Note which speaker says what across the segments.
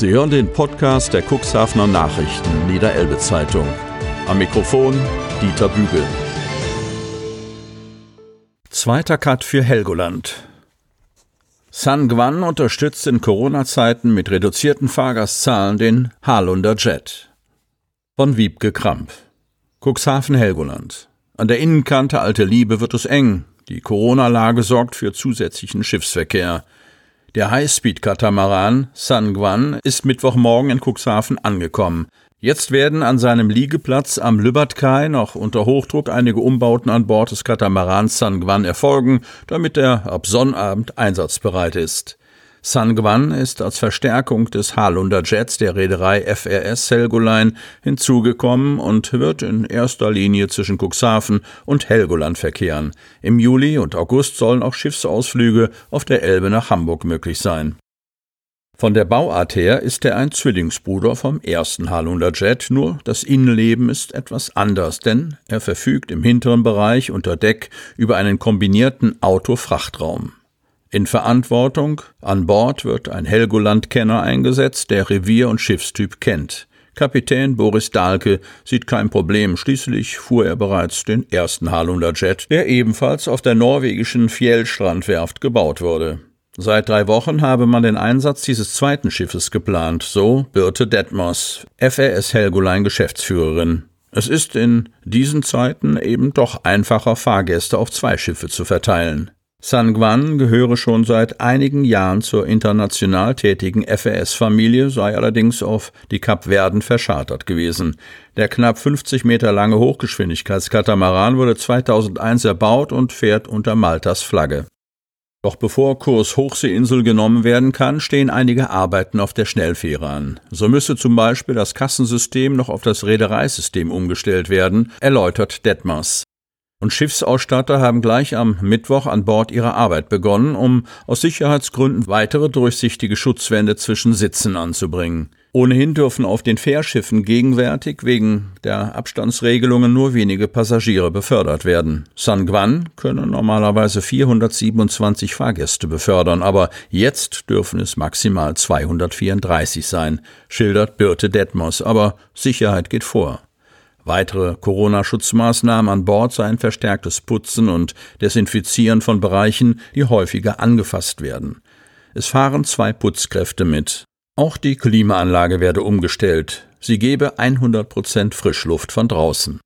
Speaker 1: Sie hören den Podcast der Cuxhavener Nachrichten Niederelbe Zeitung. Am Mikrofon Dieter Bügel. Zweiter Cut für Helgoland. San Guan unterstützt in Corona-Zeiten mit reduzierten Fahrgastzahlen den Halunder Jet. Von Wiebke Kramp. Cuxhaven Helgoland. An der Innenkante Alte Liebe wird es eng. Die Corona-Lage sorgt für zusätzlichen Schiffsverkehr. Der Highspeed-Katamaran San Guan ist Mittwochmorgen in Cuxhaven angekommen. Jetzt werden an seinem Liegeplatz am Lübert-Kai noch unter Hochdruck einige Umbauten an Bord des Katamarans San Guan erfolgen, damit er ab Sonnabend einsatzbereit ist. San Guan ist als Verstärkung des Halunder Jets der Reederei FRS Helgoline hinzugekommen und wird in erster Linie zwischen Cuxhaven und Helgoland verkehren. Im Juli und August sollen auch Schiffsausflüge auf der Elbe nach Hamburg möglich sein. Von der Bauart her ist er ein Zwillingsbruder vom ersten Halunder Jet, nur das Innenleben ist etwas anders, denn er verfügt im hinteren Bereich unter Deck über einen kombinierten Autofrachtraum. In Verantwortung an Bord wird ein Helgoland-Kenner eingesetzt, der Revier und Schiffstyp kennt. Kapitän Boris Dahlke sieht kein Problem, schließlich fuhr er bereits den ersten Halunder Jet, der ebenfalls auf der norwegischen Fjellstrandwerft gebaut wurde. Seit drei Wochen habe man den Einsatz dieses zweiten Schiffes geplant, so Birte Detmers, FRS Helgoline Geschäftsführerin. Es ist in diesen Zeiten eben doch einfacher, Fahrgäste auf zwei Schiffe zu verteilen. San Guan gehöre schon seit einigen Jahren zur international tätigen FRS-Familie, sei allerdings auf die Kapverden verschartert gewesen. Der knapp 50 Meter lange Hochgeschwindigkeitskatamaran wurde 2001 erbaut und fährt unter Maltas Flagge. Doch bevor Kurs Hochseeinsel genommen werden kann, stehen einige Arbeiten auf der Schnellfähre an. So müsse zum Beispiel das Kassensystem noch auf das Reedereisystem umgestellt werden, erläutert Detmers und Schiffsausstatter haben gleich am Mittwoch an Bord ihre Arbeit begonnen, um aus Sicherheitsgründen weitere durchsichtige Schutzwände zwischen Sitzen anzubringen. Ohnehin dürfen auf den Fährschiffen gegenwärtig wegen der Abstandsregelungen nur wenige Passagiere befördert werden. San Guan können normalerweise 427 Fahrgäste befördern, aber jetzt dürfen es maximal 234 sein, schildert Birte Detmers, aber Sicherheit geht vor. Weitere Corona-Schutzmaßnahmen an Bord seien verstärktes Putzen und Desinfizieren von Bereichen, die häufiger angefasst werden. Es fahren zwei Putzkräfte mit. Auch die Klimaanlage werde umgestellt. Sie gebe 100 Prozent Frischluft von draußen.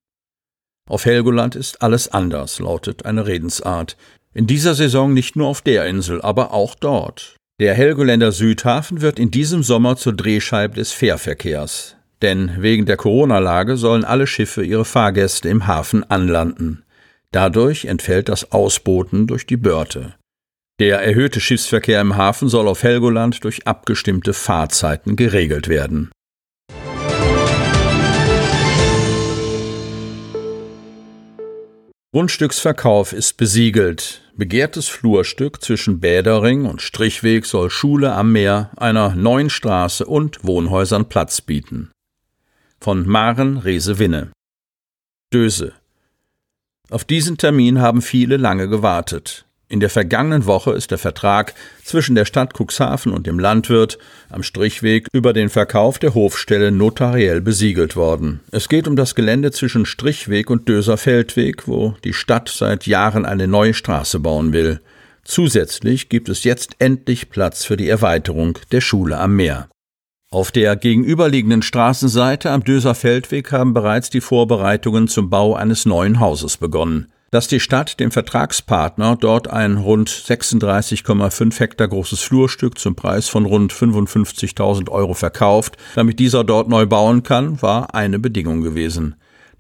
Speaker 1: Auf Helgoland ist alles anders, lautet eine Redensart. In dieser Saison nicht nur auf der Insel, aber auch dort. Der Helgoländer Südhafen wird in diesem Sommer zur Drehscheibe des Fährverkehrs. Denn wegen der Corona-Lage sollen alle Schiffe ihre Fahrgäste im Hafen anlanden. Dadurch entfällt das Ausboten durch die Börte. Der erhöhte Schiffsverkehr im Hafen soll auf Helgoland durch abgestimmte Fahrzeiten geregelt werden. Grundstücksverkauf ist besiegelt. Begehrtes Flurstück zwischen Bädering und Strichweg soll Schule am Meer, einer neuen Straße und Wohnhäusern Platz bieten von Maren Rese-Winne. Döse. Auf diesen Termin haben viele lange gewartet. In der vergangenen Woche ist der Vertrag zwischen der Stadt Cuxhaven und dem Landwirt am Strichweg über den Verkauf der Hofstelle notariell besiegelt worden. Es geht um das Gelände zwischen Strichweg und Döser Feldweg, wo die Stadt seit Jahren eine neue Straße bauen will. Zusätzlich gibt es jetzt endlich Platz für die Erweiterung der Schule am Meer. Auf der gegenüberliegenden Straßenseite am Döser Feldweg haben bereits die Vorbereitungen zum Bau eines neuen Hauses begonnen. Dass die Stadt dem Vertragspartner dort ein rund 36,5 Hektar großes Flurstück zum Preis von rund 55.000 Euro verkauft, damit dieser dort neu bauen kann, war eine Bedingung gewesen.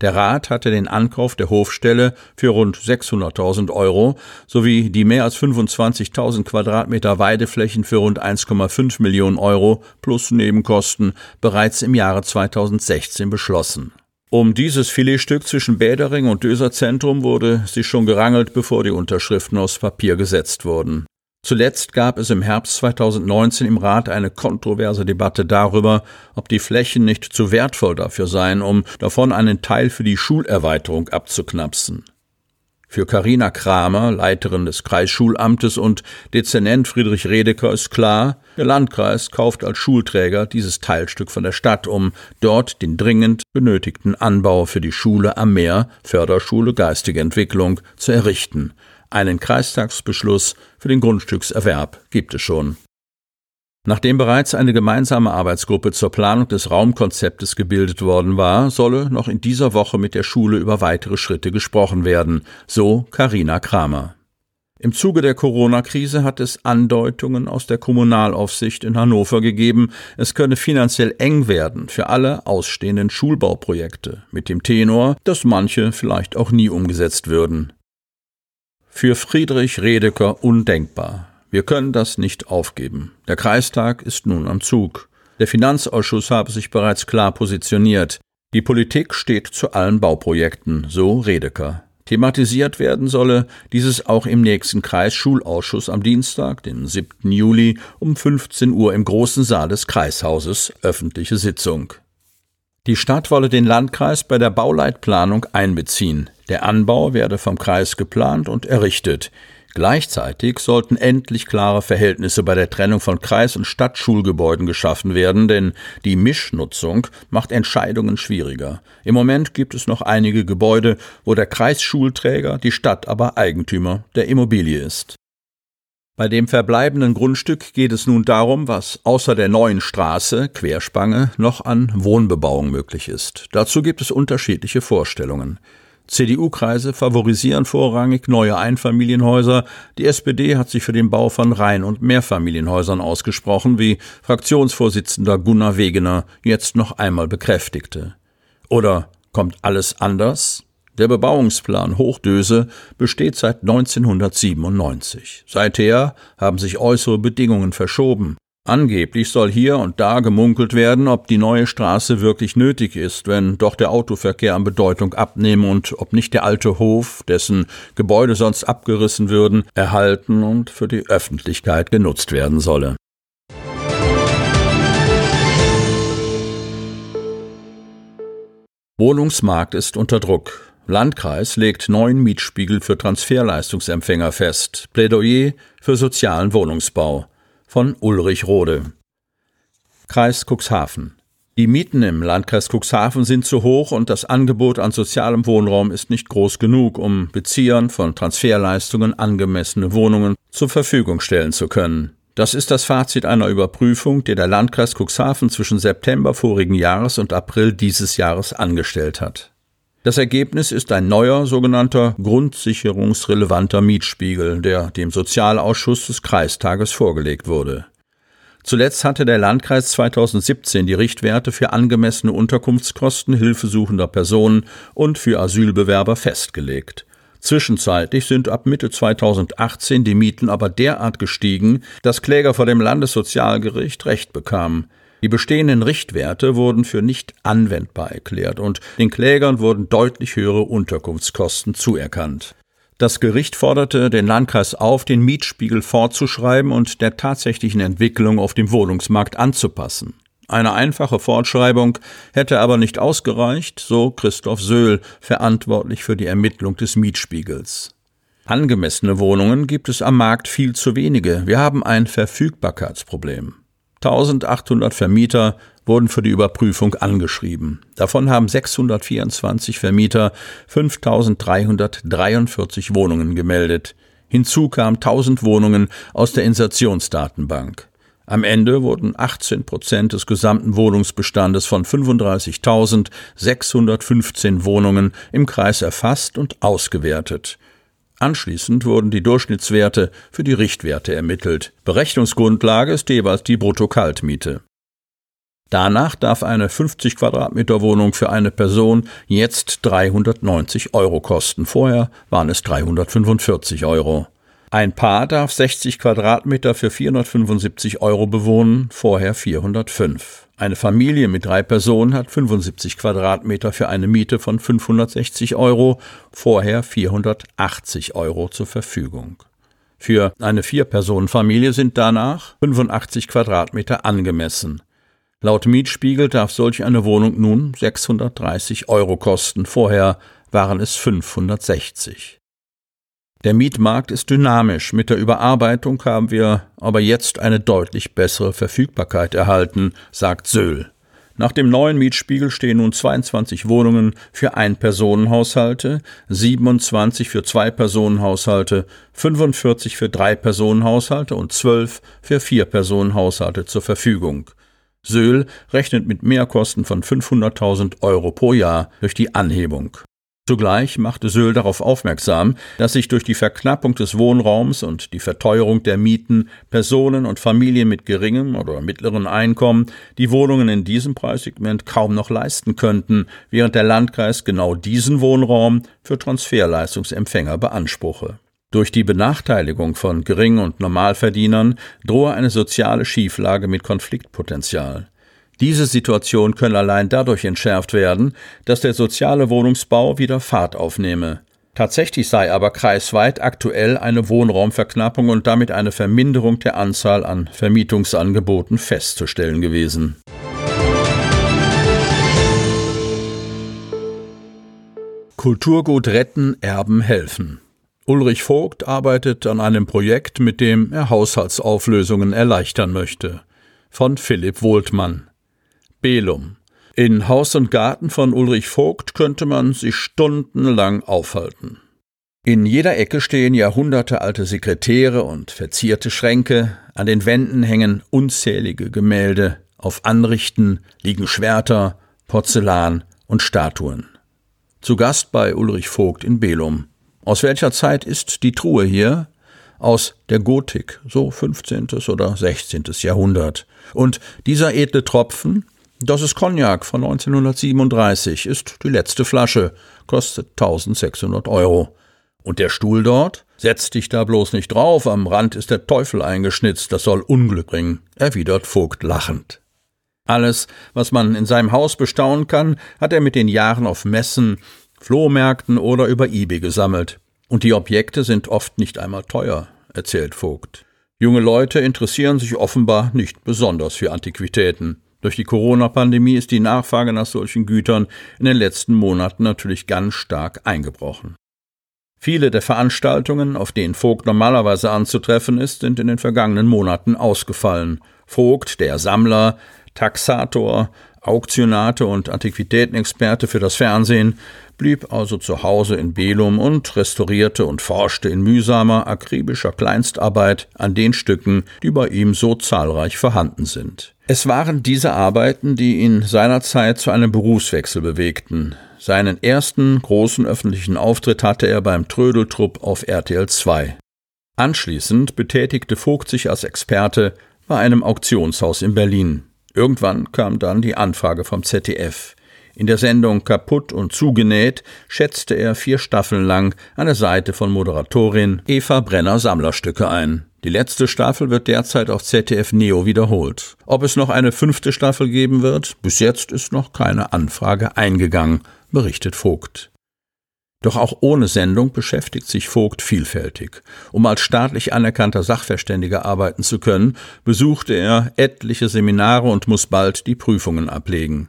Speaker 1: Der Rat hatte den Ankauf der Hofstelle für rund 600.000 Euro sowie die mehr als 25.000 Quadratmeter Weideflächen für rund 1,5 Millionen Euro plus Nebenkosten bereits im Jahre 2016 beschlossen. Um dieses Filetstück zwischen Bädering und Döser Zentrum wurde sich schon gerangelt, bevor die Unterschriften aufs Papier gesetzt wurden. Zuletzt gab es im Herbst 2019 im Rat eine kontroverse Debatte darüber, ob die Flächen nicht zu wertvoll dafür seien, um davon einen Teil für die Schulerweiterung abzuknapsen. Für Karina Kramer, Leiterin des Kreisschulamtes und Dezernent Friedrich Redeker ist klar, der Landkreis kauft als Schulträger dieses Teilstück von der Stadt, um dort den dringend benötigten Anbau für die Schule am Meer, Förderschule Geistige Entwicklung, zu errichten. Einen Kreistagsbeschluss für den Grundstückserwerb gibt es schon. Nachdem bereits eine gemeinsame Arbeitsgruppe zur Planung des Raumkonzeptes gebildet worden war, solle noch in dieser Woche mit der Schule über weitere Schritte gesprochen werden, so Karina Kramer. Im Zuge der Corona-Krise hat es Andeutungen aus der Kommunalaufsicht in Hannover gegeben, es könne finanziell eng werden für alle ausstehenden Schulbauprojekte, mit dem Tenor, dass manche vielleicht auch nie umgesetzt würden. Für Friedrich Redeker undenkbar. Wir können das nicht aufgeben. Der Kreistag ist nun am Zug. Der Finanzausschuss habe sich bereits klar positioniert. Die Politik steht zu allen Bauprojekten, so Redeker. Thematisiert werden solle dieses auch im nächsten Kreisschulausschuss am Dienstag, den 7. Juli um 15 Uhr im großen Saal des Kreishauses, öffentliche Sitzung. Die Stadt wolle den Landkreis bei der Bauleitplanung einbeziehen. Der Anbau werde vom Kreis geplant und errichtet. Gleichzeitig sollten endlich klare Verhältnisse bei der Trennung von Kreis- und Stadtschulgebäuden geschaffen werden, denn die Mischnutzung macht Entscheidungen schwieriger. Im Moment gibt es noch einige Gebäude, wo der Kreisschulträger, die Stadt aber Eigentümer der Immobilie ist. Bei dem verbleibenden Grundstück geht es nun darum, was außer der neuen Straße, Querspange, noch an Wohnbebauung möglich ist. Dazu gibt es unterschiedliche Vorstellungen. CDU-Kreise favorisieren vorrangig neue Einfamilienhäuser. Die SPD hat sich für den Bau von Reihen- und Mehrfamilienhäusern ausgesprochen, wie Fraktionsvorsitzender Gunnar Wegener jetzt noch einmal bekräftigte. Oder kommt alles anders? Der Bebauungsplan Hochdöse besteht seit 1997. Seither haben sich äußere Bedingungen verschoben. Angeblich soll hier und da gemunkelt werden, ob die neue Straße wirklich nötig ist, wenn doch der Autoverkehr an Bedeutung abnehme und ob nicht der alte Hof, dessen Gebäude sonst abgerissen würden, erhalten und für die Öffentlichkeit genutzt werden solle. Wohnungsmarkt ist unter Druck. Landkreis legt neuen Mietspiegel für Transferleistungsempfänger fest. Plädoyer für sozialen Wohnungsbau von Ulrich Rode. Kreis Cuxhaven. Die Mieten im Landkreis Cuxhaven sind zu hoch und das Angebot an sozialem Wohnraum ist nicht groß genug, um Beziehern von Transferleistungen angemessene Wohnungen zur Verfügung stellen zu können. Das ist das Fazit einer Überprüfung, die der Landkreis Cuxhaven zwischen September vorigen Jahres und April dieses Jahres angestellt hat. Das Ergebnis ist ein neuer sogenannter grundsicherungsrelevanter Mietspiegel, der dem Sozialausschuss des Kreistages vorgelegt wurde. Zuletzt hatte der Landkreis 2017 die Richtwerte für angemessene Unterkunftskosten hilfesuchender Personen und für Asylbewerber festgelegt. Zwischenzeitlich sind ab Mitte 2018 die Mieten aber derart gestiegen, dass Kläger vor dem Landessozialgericht Recht bekamen. Die bestehenden Richtwerte wurden für nicht anwendbar erklärt und den Klägern wurden deutlich höhere Unterkunftskosten zuerkannt. Das Gericht forderte den Landkreis auf, den Mietspiegel fortzuschreiben und der tatsächlichen Entwicklung auf dem Wohnungsmarkt anzupassen. Eine einfache Fortschreibung hätte aber nicht ausgereicht, so Christoph Söhl, verantwortlich für die Ermittlung des Mietspiegels. Angemessene Wohnungen gibt es am Markt viel zu wenige. Wir haben ein Verfügbarkeitsproblem. 1800 Vermieter wurden für die Überprüfung angeschrieben. Davon haben 624 Vermieter 5343 Wohnungen gemeldet. Hinzu kamen 1000 Wohnungen aus der Insertionsdatenbank. Am Ende wurden 18 Prozent des gesamten Wohnungsbestandes von 35.615 Wohnungen im Kreis erfasst und ausgewertet. Anschließend wurden die Durchschnittswerte für die Richtwerte ermittelt. Berechnungsgrundlage ist jeweils die Brutto-Kaltmiete. Danach darf eine 50 Quadratmeter Wohnung für eine Person jetzt 390 Euro kosten. Vorher waren es 345 Euro. Ein Paar darf 60 Quadratmeter für 475 Euro bewohnen, vorher 405. Eine Familie mit drei Personen hat 75 Quadratmeter für eine Miete von 560 Euro, vorher 480 Euro zur Verfügung. Für eine Vier-Personen-Familie sind danach 85 Quadratmeter angemessen. Laut Mietspiegel darf solch eine Wohnung nun 630 Euro kosten, vorher waren es 560. Der Mietmarkt ist dynamisch. Mit der Überarbeitung haben wir aber jetzt eine deutlich bessere Verfügbarkeit erhalten, sagt Söhl. Nach dem neuen Mietspiegel stehen nun 22 Wohnungen für Ein-Personen-Haushalte, 27 für Zwei-Personen-Haushalte, 45 für Drei-Personen-Haushalte und 12 für Vier-Personen-Haushalte zur Verfügung. Söhl rechnet mit Mehrkosten von 500.000 Euro pro Jahr durch die Anhebung. Zugleich machte Söhl darauf aufmerksam, dass sich durch die Verknappung des Wohnraums und die Verteuerung der Mieten Personen und Familien mit geringem oder mittleren Einkommen die Wohnungen in diesem Preissegment kaum noch leisten könnten, während der Landkreis genau diesen Wohnraum für Transferleistungsempfänger beanspruche. Durch die Benachteiligung von Gering- und Normalverdienern drohe eine soziale Schieflage mit Konfliktpotenzial. Diese Situation könne allein dadurch entschärft werden, dass der soziale Wohnungsbau wieder Fahrt aufnehme. Tatsächlich sei aber kreisweit aktuell eine Wohnraumverknappung und damit eine Verminderung der Anzahl an Vermietungsangeboten festzustellen gewesen. Kulturgut retten, Erben helfen. Ulrich Vogt arbeitet an einem Projekt, mit dem er Haushaltsauflösungen erleichtern möchte. Von Philipp Wohltmann. Belum. In Haus und Garten von Ulrich Vogt könnte man sich stundenlang aufhalten. In jeder Ecke stehen jahrhundertealte Sekretäre und verzierte Schränke, an den Wänden hängen unzählige Gemälde, auf Anrichten liegen Schwerter, Porzellan und Statuen. Zu Gast bei Ulrich Vogt in Belum. Aus welcher Zeit ist die Truhe hier? Aus der Gotik, so 15. oder 16. Jahrhundert. Und dieser edle Tropfen, das ist Cognac von 1937, ist die letzte Flasche, kostet 1600 Euro. Und der Stuhl dort? Setz dich da bloß nicht drauf, am Rand ist der Teufel eingeschnitzt, das soll Unglück bringen, erwidert Vogt lachend. Alles, was man in seinem Haus bestaunen kann, hat er mit den Jahren auf Messen, Flohmärkten oder über eBay gesammelt. Und die Objekte sind oft nicht einmal teuer, erzählt Vogt. Junge Leute interessieren sich offenbar nicht besonders für Antiquitäten. Durch die Corona-Pandemie ist die Nachfrage nach solchen Gütern in den letzten Monaten natürlich ganz stark eingebrochen. Viele der Veranstaltungen, auf denen Vogt normalerweise anzutreffen ist, sind in den vergangenen Monaten ausgefallen. Vogt, der Sammler, Taxator, Auktionate und Antiquitätenexperte für das Fernsehen, blieb also zu Hause in Belum und restaurierte und forschte in mühsamer, akribischer Kleinstarbeit an den Stücken, die bei ihm so zahlreich vorhanden sind. Es waren diese Arbeiten, die ihn seinerzeit zu einem Berufswechsel bewegten. Seinen ersten großen öffentlichen Auftritt hatte er beim Trödeltrupp auf RTL 2. Anschließend betätigte Vogt sich als Experte bei einem Auktionshaus in Berlin. Irgendwann kam dann die Anfrage vom ZDF. In der Sendung Kaputt und zugenäht schätzte er vier Staffeln lang an der Seite von Moderatorin Eva Brenner Sammlerstücke ein. Die letzte Staffel wird derzeit auf ZDF Neo wiederholt. Ob es noch eine fünfte Staffel geben wird? Bis jetzt ist noch keine Anfrage eingegangen, berichtet Vogt. Doch auch ohne Sendung beschäftigt sich Vogt vielfältig. Um als staatlich anerkannter Sachverständiger arbeiten zu können, besuchte er etliche Seminare und muss bald die Prüfungen ablegen.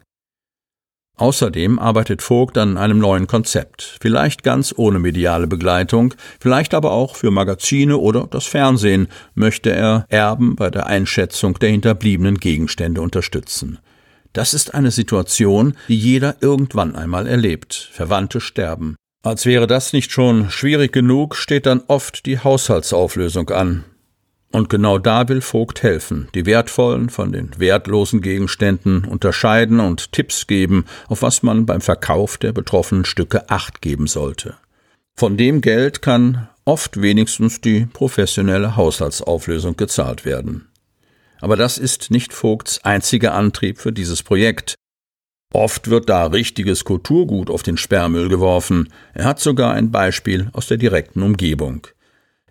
Speaker 1: Außerdem arbeitet Vogt an einem neuen Konzept, vielleicht ganz ohne mediale Begleitung, vielleicht aber auch für Magazine oder das Fernsehen möchte er Erben bei der Einschätzung der hinterbliebenen Gegenstände unterstützen. Das ist eine Situation, die jeder irgendwann einmal erlebt. Verwandte sterben. Als wäre das nicht schon schwierig genug, steht dann oft die Haushaltsauflösung an. Und genau da will Vogt helfen, die wertvollen von den wertlosen Gegenständen unterscheiden und Tipps geben, auf was man beim Verkauf der betroffenen Stücke Acht geben sollte. Von dem Geld kann oft wenigstens die professionelle Haushaltsauflösung gezahlt werden. Aber das ist nicht Vogts einziger Antrieb für dieses Projekt. Oft wird da richtiges Kulturgut auf den Sperrmüll geworfen. Er hat sogar ein Beispiel aus der direkten Umgebung.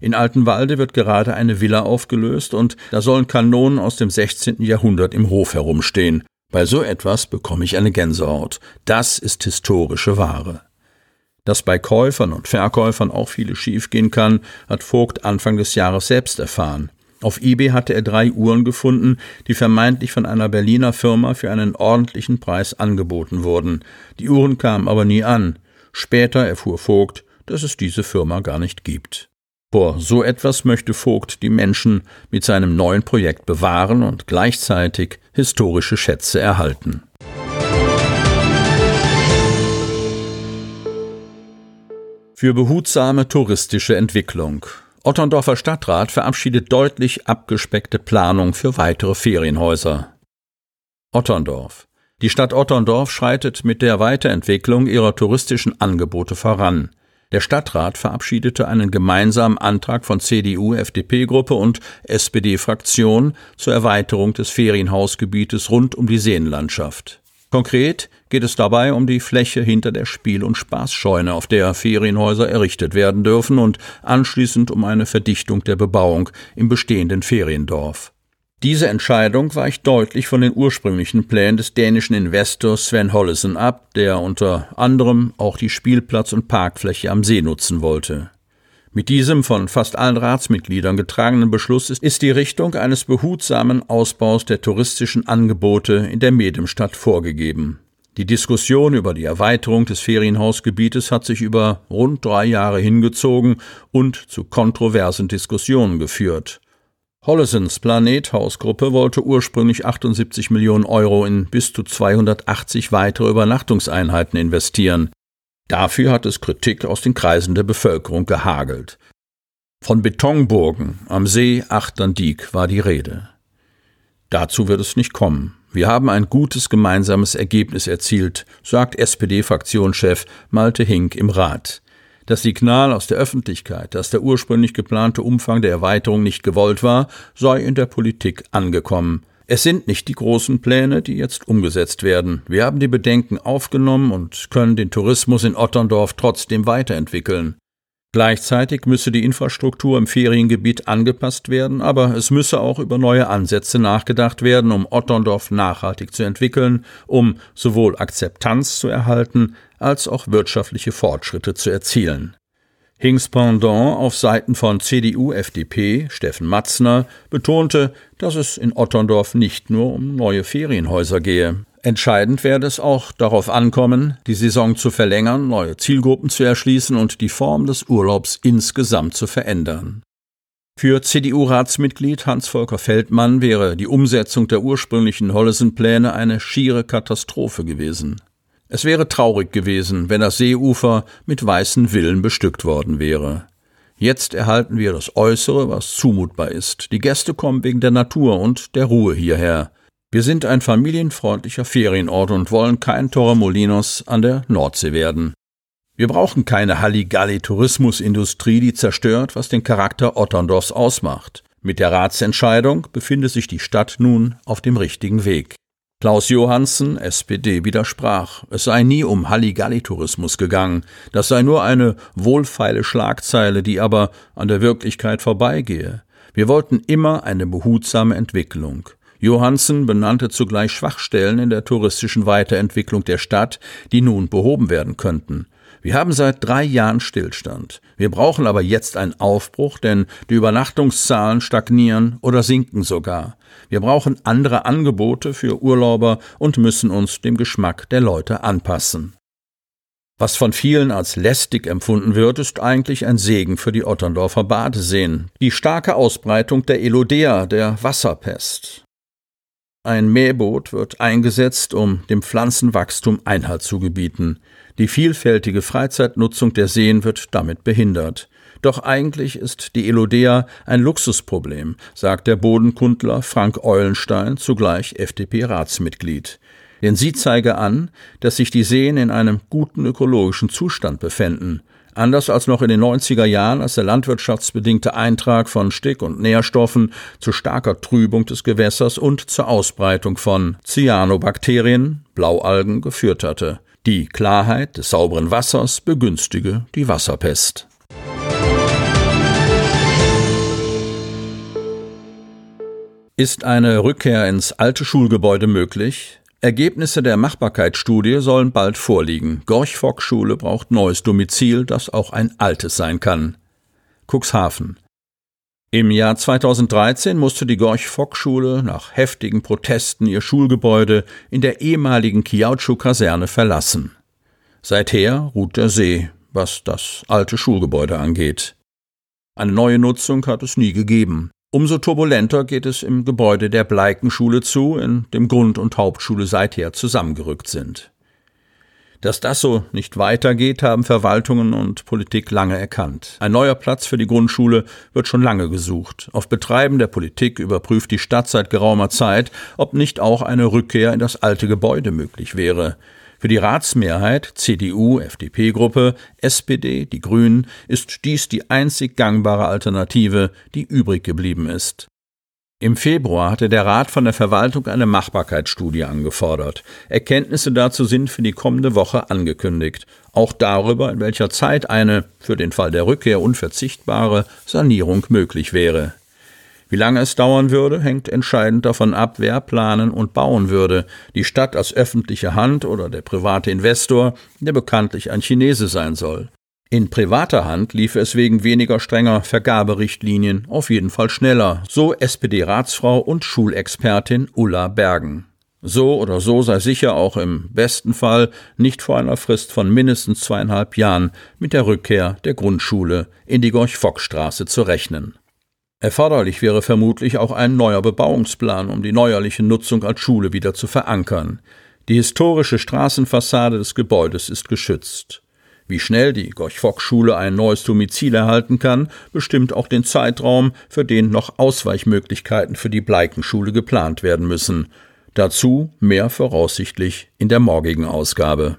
Speaker 1: In Altenwalde wird gerade eine Villa aufgelöst und da sollen Kanonen aus dem 16. Jahrhundert im Hof herumstehen. Bei so etwas bekomme ich eine Gänsehaut. Das ist historische Ware. Dass bei Käufern und Verkäufern auch vieles schiefgehen kann, hat Vogt Anfang des Jahres selbst erfahren. Auf eBay hatte er drei Uhren gefunden, die vermeintlich von einer Berliner Firma für einen ordentlichen Preis angeboten wurden. Die Uhren kamen aber nie an. Später erfuhr Vogt, dass es diese Firma gar nicht gibt. Vor so etwas möchte Vogt die Menschen mit seinem neuen Projekt bewahren und gleichzeitig historische Schätze erhalten. Für behutsame touristische Entwicklung. Otterndorfer Stadtrat verabschiedet deutlich abgespeckte Planung für weitere Ferienhäuser. Otterndorf. Die Stadt Otterndorf schreitet mit der Weiterentwicklung ihrer touristischen Angebote voran. Der Stadtrat verabschiedete einen gemeinsamen Antrag von CDU-FDP-Gruppe und SPD-Fraktion zur Erweiterung des Ferienhausgebietes rund um die Seenlandschaft. Konkret geht es dabei um die Fläche hinter der Spiel- und Spaßscheune, auf der Ferienhäuser errichtet werden dürfen und anschließend um eine Verdichtung der Bebauung im bestehenden Feriendorf. Diese Entscheidung weicht deutlich von den ursprünglichen Plänen des dänischen Investors Sven Hollesen ab, der unter anderem auch die Spielplatz- und Parkfläche am See nutzen wollte. Mit diesem von fast allen Ratsmitgliedern getragenen Beschluss ist die Richtung eines behutsamen Ausbaus der touristischen Angebote in der Mediumstadt vorgegeben. Die Diskussion über die Erweiterung des Ferienhausgebietes hat sich über rund drei Jahre hingezogen und zu kontroversen Diskussionen geführt. Hollesens Planethausgruppe wollte ursprünglich 78 Millionen Euro in bis zu 280 weitere Übernachtungseinheiten investieren. Dafür hat es Kritik aus den Kreisen der Bevölkerung gehagelt. Von Betonburgen am See Achterndiek war die Rede. Dazu wird es nicht kommen. Wir haben ein gutes gemeinsames Ergebnis erzielt, sagt SPD-Fraktionschef Malte Hink im Rat. Das Signal aus der Öffentlichkeit, dass der ursprünglich geplante Umfang der Erweiterung nicht gewollt war, sei in der Politik angekommen. Es sind nicht die großen Pläne, die jetzt umgesetzt werden. Wir haben die Bedenken aufgenommen und können den Tourismus in Otterndorf trotzdem weiterentwickeln. Gleichzeitig müsse die Infrastruktur im Feriengebiet angepasst werden, aber es müsse auch über neue Ansätze nachgedacht werden, um Otterndorf nachhaltig zu entwickeln, um sowohl Akzeptanz zu erhalten als auch wirtschaftliche Fortschritte zu erzielen. Hings Pendant auf Seiten von CDU, FDP, Steffen Matzner, betonte, dass es in Otterndorf nicht nur um neue Ferienhäuser gehe. Entscheidend werde es auch darauf ankommen, die Saison zu verlängern, neue Zielgruppen zu erschließen und die Form des Urlaubs insgesamt zu verändern. Für CDU-Ratsmitglied Hans-Volker Feldmann wäre die Umsetzung der ursprünglichen Hollesen-Pläne eine schiere Katastrophe gewesen. Es wäre traurig gewesen, wenn das Seeufer mit weißen Villen bestückt worden wäre. Jetzt erhalten wir das Äußere, was zumutbar ist. Die Gäste kommen wegen der Natur und der Ruhe hierher. Wir sind ein familienfreundlicher Ferienort und wollen kein Torremolinos an der Nordsee werden. Wir brauchen keine Halligalli-Tourismusindustrie, die zerstört, was den Charakter Otterndorfs ausmacht. Mit der Ratsentscheidung befindet sich die Stadt nun auf dem richtigen Weg. Klaus Johansen, SPD, widersprach. Es sei nie um Halligalli-Tourismus gegangen. Das sei nur eine wohlfeile Schlagzeile, die aber an der Wirklichkeit vorbeigehe. Wir wollten immer eine behutsame Entwicklung. Johansen benannte zugleich Schwachstellen in der touristischen Weiterentwicklung der Stadt, die nun behoben werden könnten. Wir haben seit drei Jahren Stillstand. Wir brauchen aber jetzt einen Aufbruch, denn die Übernachtungszahlen stagnieren oder sinken sogar. Wir brauchen andere Angebote für Urlauber und müssen uns dem Geschmack der Leute anpassen. Was von vielen als lästig empfunden wird, ist eigentlich ein Segen für die Otterndorfer Badeseen. Die starke Ausbreitung der Elodea, der Wasserpest. Ein Mähboot wird eingesetzt, um dem Pflanzenwachstum Einhalt zu gebieten. Die vielfältige Freizeitnutzung der Seen wird damit behindert. Doch eigentlich ist die Elodea ein Luxusproblem, sagt der Bodenkundler Frank Eulenstein, zugleich FDP-Ratsmitglied. Denn sie zeige an, dass sich die Seen in einem guten ökologischen Zustand befänden. Anders als noch in den 90er Jahren, als der landwirtschaftsbedingte Eintrag von Stick- und Nährstoffen zu starker Trübung des Gewässers und zur Ausbreitung von Cyanobakterien, Blaualgen, geführt hatte. Die Klarheit des sauberen Wassers begünstige die Wasserpest. Ist eine Rückkehr ins alte Schulgebäude möglich? Ergebnisse der Machbarkeitsstudie sollen bald vorliegen. Gorch-Fock-Schule braucht neues Domizil, das auch ein altes sein kann. Cuxhaven. Im Jahr 2013 musste die Gorch-Fock-Schule nach heftigen Protesten ihr Schulgebäude in der ehemaligen Kiautschu-Kaserne verlassen. Seither ruht der See, was das alte Schulgebäude angeht. Eine neue Nutzung hat es nie gegeben. Umso turbulenter geht es im Gebäude der Bleikenschule zu, in dem Grund- und Hauptschule seither zusammengerückt sind. Dass das so nicht weitergeht, haben Verwaltungen und Politik lange erkannt. Ein neuer Platz für die Grundschule wird schon lange gesucht. Auf Betreiben der Politik überprüft die Stadt seit geraumer Zeit, ob nicht auch eine Rückkehr in das alte Gebäude möglich wäre. Für die Ratsmehrheit CDU, FDP-Gruppe, SPD, die Grünen ist dies die einzig gangbare Alternative, die übrig geblieben ist. Im Februar hatte der Rat von der Verwaltung eine Machbarkeitsstudie angefordert. Erkenntnisse dazu sind für die kommende Woche angekündigt. Auch darüber, in welcher Zeit eine für den Fall der Rückkehr unverzichtbare Sanierung möglich wäre. Wie lange es dauern würde, hängt entscheidend davon ab, wer planen und bauen würde, die Stadt als öffentliche Hand oder der private Investor, der bekanntlich ein Chinese sein soll. In privater Hand lief es wegen weniger strenger Vergaberichtlinien auf jeden Fall schneller, so SPD-Ratsfrau und Schulexpertin Ulla Bergen. So oder so sei sicher auch im besten Fall nicht vor einer Frist von mindestens zweieinhalb Jahren mit der Rückkehr der Grundschule in die Gorch-Fock-Straße zu rechnen. Erforderlich wäre vermutlich auch ein neuer Bebauungsplan, um die neuerliche Nutzung als Schule wieder zu verankern. Die historische Straßenfassade des Gebäudes ist geschützt. Wie schnell die Gorch-Fock-Schule ein neues Domizil erhalten kann, bestimmt auch den Zeitraum, für den noch Ausweichmöglichkeiten für die Bleikenschule geplant werden müssen. Dazu mehr voraussichtlich in der morgigen Ausgabe.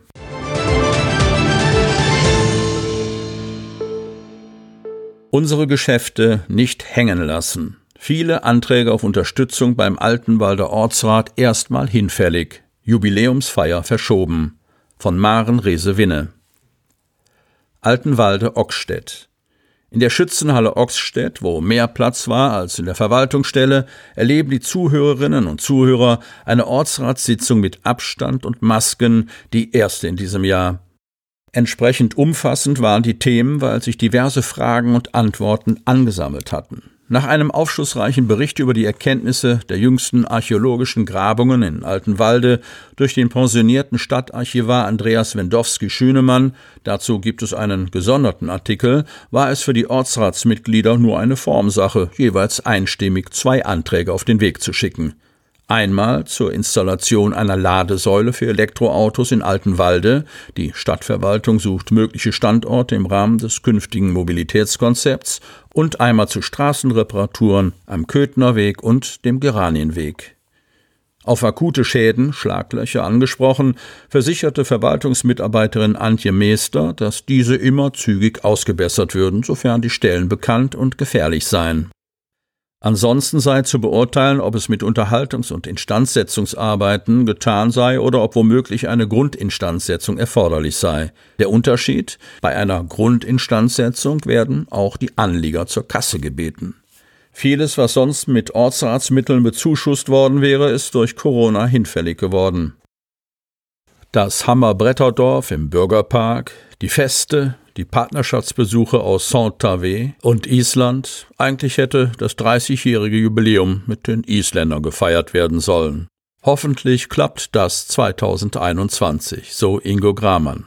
Speaker 1: Unsere Geschäfte nicht hängen lassen. Viele Anträge auf Unterstützung beim Altenwalder Ortsrat erstmal hinfällig. Jubiläumsfeier verschoben. Von Maren Rese-Winne. Altenwalde Ockstedt. In der Schützenhalle Ockstedt, wo mehr Platz war als in der Verwaltungsstelle, erleben die Zuhörerinnen und Zuhörer eine Ortsratssitzung mit Abstand und Masken, die erste in diesem Jahr. Entsprechend umfassend waren die Themen, weil sich diverse Fragen und Antworten angesammelt hatten. Nach einem aufschlussreichen Bericht über die Erkenntnisse der jüngsten archäologischen Grabungen in Altenwalde durch den pensionierten Stadtarchivar Andreas Wendowski-Schünemann, dazu gibt es einen gesonderten Artikel, war es für die Ortsratsmitglieder nur eine Formsache, jeweils einstimmig zwei Anträge auf den Weg zu schicken. Einmal zur Installation einer Ladesäule für Elektroautos in Altenwalde. Die Stadtverwaltung sucht mögliche Standorte im Rahmen des künftigen Mobilitätskonzepts und einmal zu Straßenreparaturen am Köthnerweg und dem Geranienweg. Auf akute Schäden, Schlaglöcher angesprochen, versicherte Verwaltungsmitarbeiterin Antje Meester, dass diese immer zügig ausgebessert würden, sofern die Stellen bekannt und gefährlich seien. Ansonsten sei zu beurteilen, ob es mit Unterhaltungs- und Instandsetzungsarbeiten getan sei oder ob womöglich eine Grundinstandsetzung erforderlich sei. Der Unterschied? Bei einer Grundinstandsetzung werden auch die Anlieger zur Kasse gebeten. Vieles, was sonst mit Ortsratsmitteln bezuschusst worden wäre, ist durch Corona hinfällig geworden. Das Hammerbretterdorf im Bürgerpark, die Feste, die Partnerschaftsbesuche aus Saint-Tave und Island. Eigentlich hätte das 30-jährige Jubiläum mit den Isländern gefeiert werden sollen. Hoffentlich klappt das 2021, so Ingo Gramann.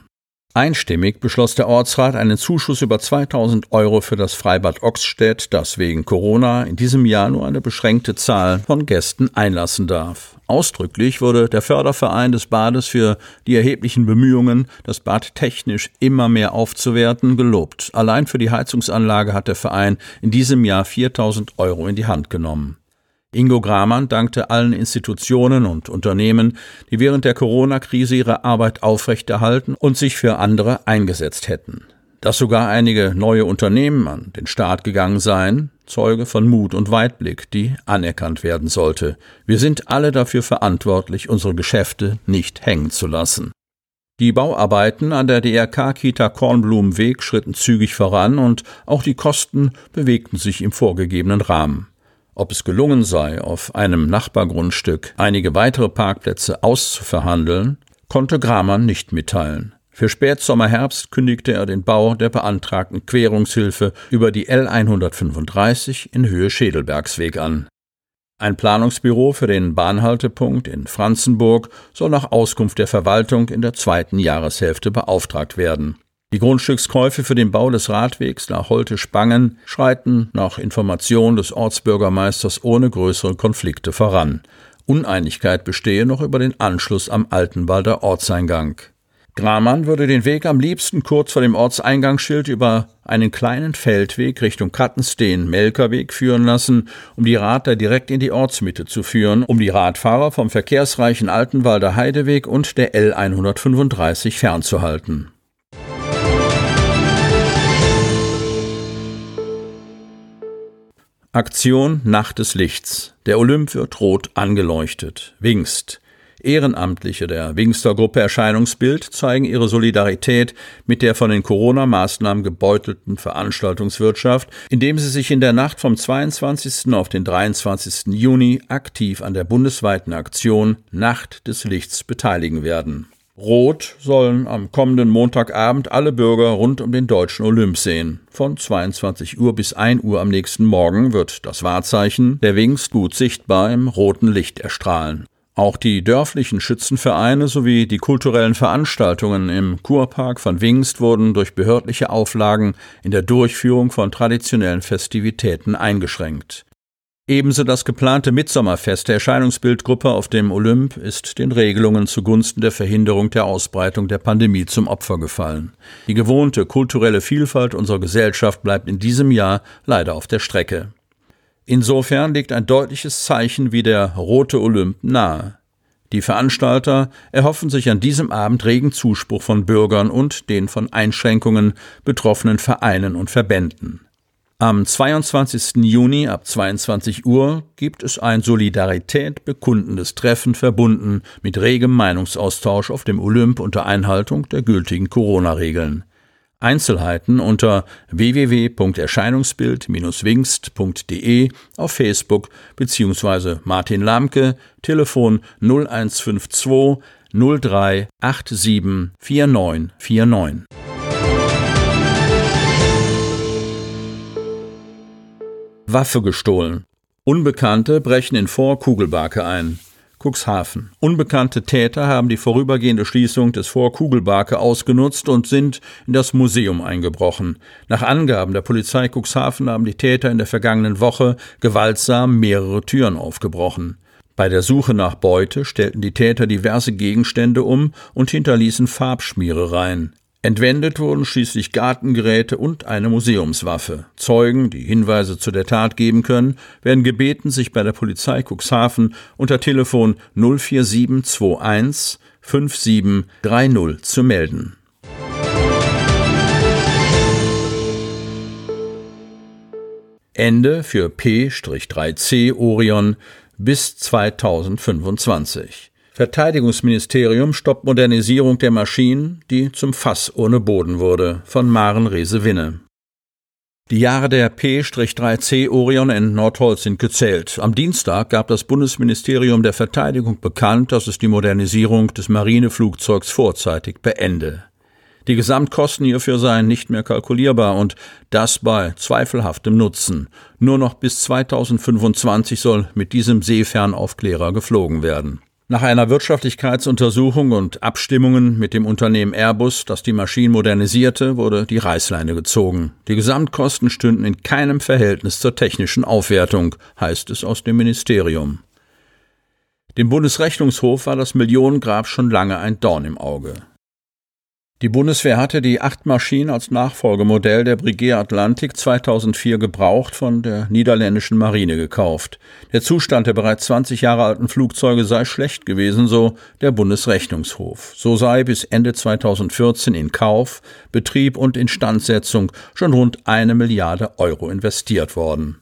Speaker 1: Einstimmig beschloss der Ortsrat einen Zuschuss über 2000 Euro für das Freibad Ockstedt, das wegen Corona in diesem Jahr nur eine beschränkte Zahl von Gästen einlassen darf. Ausdrücklich wurde der Förderverein des Bades für die erheblichen Bemühungen, das Bad technisch immer mehr aufzuwerten, gelobt. Allein für die Heizungsanlage hat der Verein in diesem Jahr 4000 Euro in die Hand genommen. Ingo Gramann dankte allen Institutionen und Unternehmen, die während der Corona-Krise ihre Arbeit aufrechterhalten und sich für andere eingesetzt hätten. Dass sogar einige neue Unternehmen an den Start gegangen seien, Zeuge von Mut und Weitblick, die anerkannt werden sollte. Wir sind alle dafür verantwortlich, unsere Geschäfte nicht hängen zu lassen. Die Bauarbeiten an der DRK-Kita Kornblumenweg schritten zügig voran und auch die Kosten bewegten sich im vorgegebenen Rahmen. Ob es gelungen sei, auf einem Nachbargrundstück einige weitere Parkplätze auszuverhandeln, konnte Gramann nicht mitteilen. Für Spätsommer-Herbst kündigte er den Bau der beantragten Querungshilfe über die L 135 in Höhe Schädelbergsweg an. Ein Planungsbüro für den Bahnhaltepunkt in Franzenburg soll nach Auskunft der Verwaltung in der zweiten Jahreshälfte beauftragt werden. Die Grundstückskäufe für den Bau des Radwegs nach Holte-Spangen schreiten nach Information des Ortsbürgermeisters ohne größere Konflikte voran. Uneinigkeit bestehe noch über den Anschluss am Altenwalder Ortseingang. Gramann würde den Weg am liebsten kurz vor dem Ortseingangsschild über einen kleinen Feldweg Richtung Kattensteen Melkerweg führen lassen, um die Radler direkt in die Ortsmitte zu führen, um die Radfahrer vom verkehrsreichen Altenwalder Heideweg und der L 135 fernzuhalten. Aktion Nacht des Lichts. Der Olymp wird rot angeleuchtet. Wingst. Ehrenamtliche der Wingster Gruppe Erscheinungsbild zeigen ihre Solidarität mit der von den Corona-Maßnahmen gebeutelten Veranstaltungswirtschaft, indem sie sich in der Nacht vom 22. auf den 23. Juni aktiv an der bundesweiten Aktion Nacht des Lichts beteiligen werden. Rot sollen am kommenden Montagabend alle Bürger rund um den deutschen Olymp sehen. Von 22 Uhr bis 1 Uhr am nächsten Morgen wird das Wahrzeichen der Wings gut sichtbar im roten Licht erstrahlen. Auch die dörflichen Schützenvereine sowie die kulturellen Veranstaltungen im Kurpark von Wingst wurden durch behördliche Auflagen in der Durchführung von traditionellen Festivitäten eingeschränkt. Ebenso das geplante Mitsommerfest der Erscheinungsbildgruppe auf dem Olymp ist den Regelungen zugunsten der Verhinderung der Ausbreitung der Pandemie zum Opfer gefallen. Die gewohnte kulturelle Vielfalt unserer Gesellschaft bleibt in diesem Jahr leider auf der Strecke. Insofern liegt ein deutliches Zeichen wie der Rote Olymp nahe. Die Veranstalter erhoffen sich an diesem Abend regen Zuspruch von Bürgern und den von Einschränkungen betroffenen Vereinen und Verbänden. Am 22. Juni ab 22 Uhr gibt es ein Solidarität bekundendes Treffen verbunden mit regem Meinungsaustausch auf dem Olymp unter Einhaltung der gültigen Corona-Regeln. Einzelheiten unter www.erscheinungsbild-wingst.de auf Facebook bzw. Martin Lamke, Telefon 0152 03 87 4949. Waffe gestohlen. Unbekannte brechen in Vorkugelbarke ein. Cuxhaven. Unbekannte Täter haben die vorübergehende Schließung des Vorkugelbarke ausgenutzt und sind in das Museum eingebrochen. Nach Angaben der Polizei Cuxhaven haben die Täter in der vergangenen Woche gewaltsam mehrere Türen aufgebrochen. Bei der Suche nach Beute stellten die Täter diverse Gegenstände um und hinterließen Farbschmierereien. Entwendet wurden schließlich Gartengeräte und eine Museumswaffe. Zeugen, die Hinweise zu der Tat geben können, werden gebeten, sich bei der Polizei Cuxhaven unter Telefon 04721 5730 zu melden. Ende für P-3C Orion bis 2025. Verteidigungsministerium stoppt Modernisierung der Maschinen, die zum Fass ohne Boden wurde, von Maren Rese-Winne. Die Jahre der P-3C Orion in Nordholz sind gezählt. Am Dienstag gab das Bundesministerium der Verteidigung bekannt, dass es die Modernisierung des Marineflugzeugs vorzeitig beende. Die Gesamtkosten hierfür seien nicht mehr kalkulierbar und das bei zweifelhaftem Nutzen. Nur noch bis 2025 soll mit diesem Seefernaufklärer geflogen werden. Nach einer Wirtschaftlichkeitsuntersuchung und Abstimmungen mit dem Unternehmen Airbus, das die Maschinen modernisierte, wurde die Reißleine gezogen. Die Gesamtkosten stünden in keinem Verhältnis zur technischen Aufwertung, heißt es aus dem Ministerium. Dem Bundesrechnungshof war das Millionengrab schon lange ein Dorn im Auge. Die Bundeswehr hatte die acht Maschinen als Nachfolgemodell der Brigade Atlantik 2004 gebraucht von der niederländischen Marine gekauft. Der Zustand der bereits 20 Jahre alten Flugzeuge sei schlecht gewesen, so der Bundesrechnungshof. So sei bis Ende 2014 in Kauf, Betrieb und Instandsetzung schon rund eine Milliarde Euro investiert worden.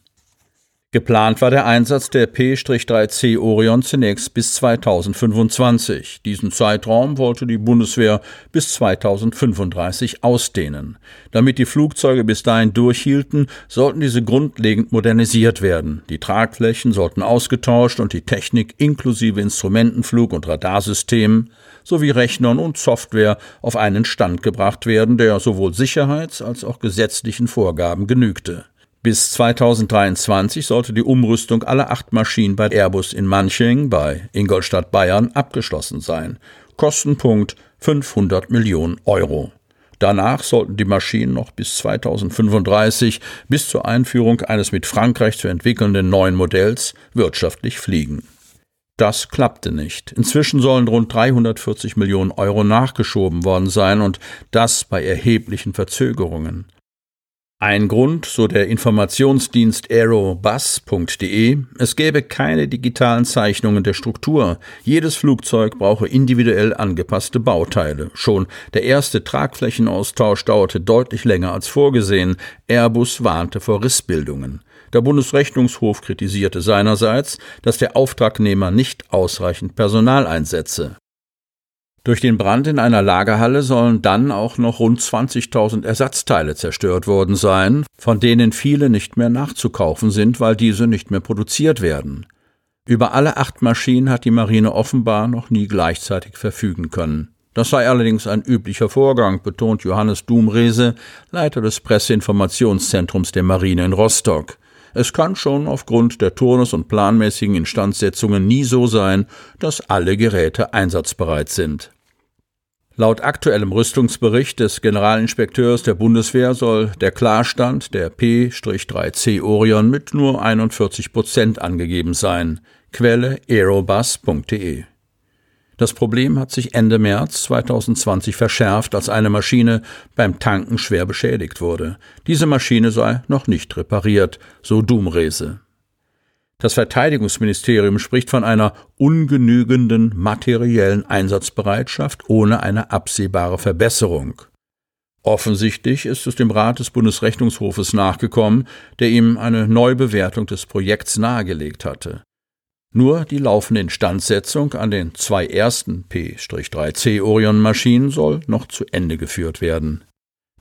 Speaker 1: Geplant war der Einsatz der P-3C Orion zunächst bis 2025. Diesen Zeitraum wollte die Bundeswehr bis 2035 ausdehnen. Damit die Flugzeuge bis dahin durchhielten, sollten diese grundlegend modernisiert werden. Die Tragflächen sollten ausgetauscht und die Technik inklusive Instrumentenflug- und Radarsystemen sowie Rechnern und Software auf einen Stand gebracht werden, der sowohl Sicherheits- als auch gesetzlichen Vorgaben genügte. Bis 2023 sollte die Umrüstung aller acht Maschinen bei Airbus in Manching bei Ingolstadt Bayern abgeschlossen sein. Kostenpunkt 500 Millionen Euro. Danach sollten die Maschinen noch bis 2035, bis zur Einführung eines mit Frankreich zu entwickelnden neuen Modells, wirtschaftlich fliegen. Das klappte nicht. Inzwischen sollen rund 340 Millionen Euro nachgeschoben worden sein und das bei erheblichen Verzögerungen. Ein Grund, so der Informationsdienst aerobus.de, es gäbe keine digitalen Zeichnungen der Struktur. Jedes Flugzeug brauche individuell angepasste Bauteile. Schon der erste Tragflächenaustausch dauerte deutlich länger als vorgesehen. Airbus warnte vor Rissbildungen. Der Bundesrechnungshof kritisierte seinerseits, dass der Auftragnehmer nicht ausreichend Personal einsetze. Durch den Brand in einer Lagerhalle sollen dann auch noch rund 20.000 Ersatzteile zerstört worden sein, von denen viele nicht mehr nachzukaufen sind, weil diese nicht mehr produziert werden. Über alle acht Maschinen hat die Marine offenbar noch nie gleichzeitig verfügen können. Das sei allerdings ein üblicher Vorgang, betont Johannes Dumrese, Leiter des Presseinformationszentrums der Marine in Rostock. Es kann schon aufgrund der Turnus- und planmäßigen Instandsetzungen nie so sein, dass alle Geräte einsatzbereit sind. Laut aktuellem Rüstungsbericht des Generalinspekteurs der Bundeswehr soll der Klarstand der P-3C Orion mit nur 41 Prozent angegeben sein. Quelle aerobus.de das Problem hat sich Ende März 2020 verschärft, als eine Maschine beim Tanken schwer beschädigt wurde. Diese Maschine sei noch nicht repariert, so Dumrese. Das Verteidigungsministerium spricht von einer ungenügenden materiellen Einsatzbereitschaft ohne eine absehbare Verbesserung. Offensichtlich ist es dem Rat des Bundesrechnungshofes nachgekommen, der ihm eine Neubewertung des Projekts nahegelegt hatte. Nur die laufende Instandsetzung an den zwei ersten P-3C Orion-Maschinen soll noch zu Ende geführt werden.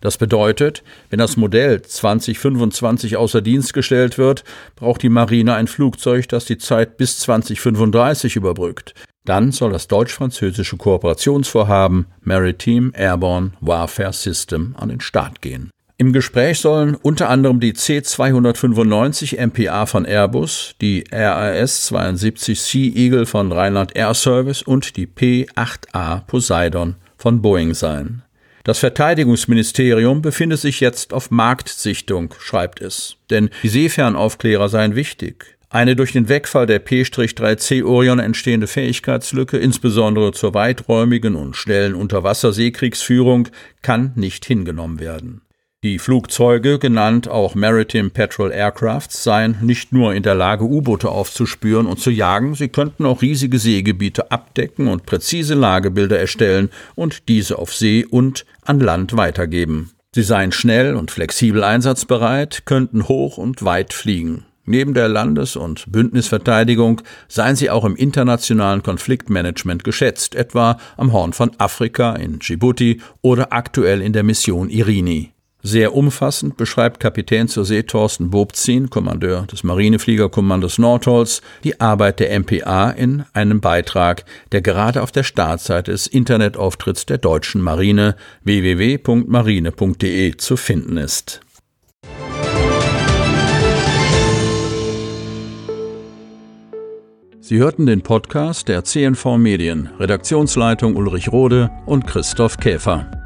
Speaker 1: Das bedeutet, wenn das Modell 2025 außer Dienst gestellt wird, braucht die Marine ein Flugzeug, das die Zeit bis 2035 überbrückt. Dann soll das deutsch-französische Kooperationsvorhaben Maritime Airborne Warfare System an den Start gehen. Im Gespräch sollen unter anderem die C295 MPA von Airbus, die RAS 72 Sea Eagle von Rheinland Air Service und die P8A Poseidon von Boeing sein. Das Verteidigungsministerium befindet sich jetzt auf Marktsichtung, schreibt es, denn die Seefernaufklärer seien wichtig. Eine durch den Wegfall der P-3C Orion entstehende Fähigkeitslücke, insbesondere zur weiträumigen und schnellen Unterwasserseekriegsführung, kann nicht hingenommen werden. Die Flugzeuge, genannt auch Maritime Patrol Aircrafts, seien nicht nur in der Lage, U-Boote aufzuspüren und zu jagen, sie könnten auch riesige Seegebiete abdecken und präzise Lagebilder erstellen und diese auf See und an Land weitergeben. Sie seien schnell und flexibel einsatzbereit, könnten hoch und weit fliegen. Neben der Landes- und Bündnisverteidigung seien sie auch im internationalen Konfliktmanagement geschätzt, etwa am Horn von Afrika in Djibouti oder aktuell in der Mission Irini. Sehr umfassend beschreibt Kapitän zur See Thorsten Bobzin, Kommandeur des Marinefliegerkommandos Nordholz, die Arbeit der MPA in einem Beitrag, der gerade auf der Startseite des Internetauftritts der deutschen Marine www.marine.de zu finden ist. Sie hörten den Podcast der CNV Medien, Redaktionsleitung Ulrich Rode und Christoph Käfer.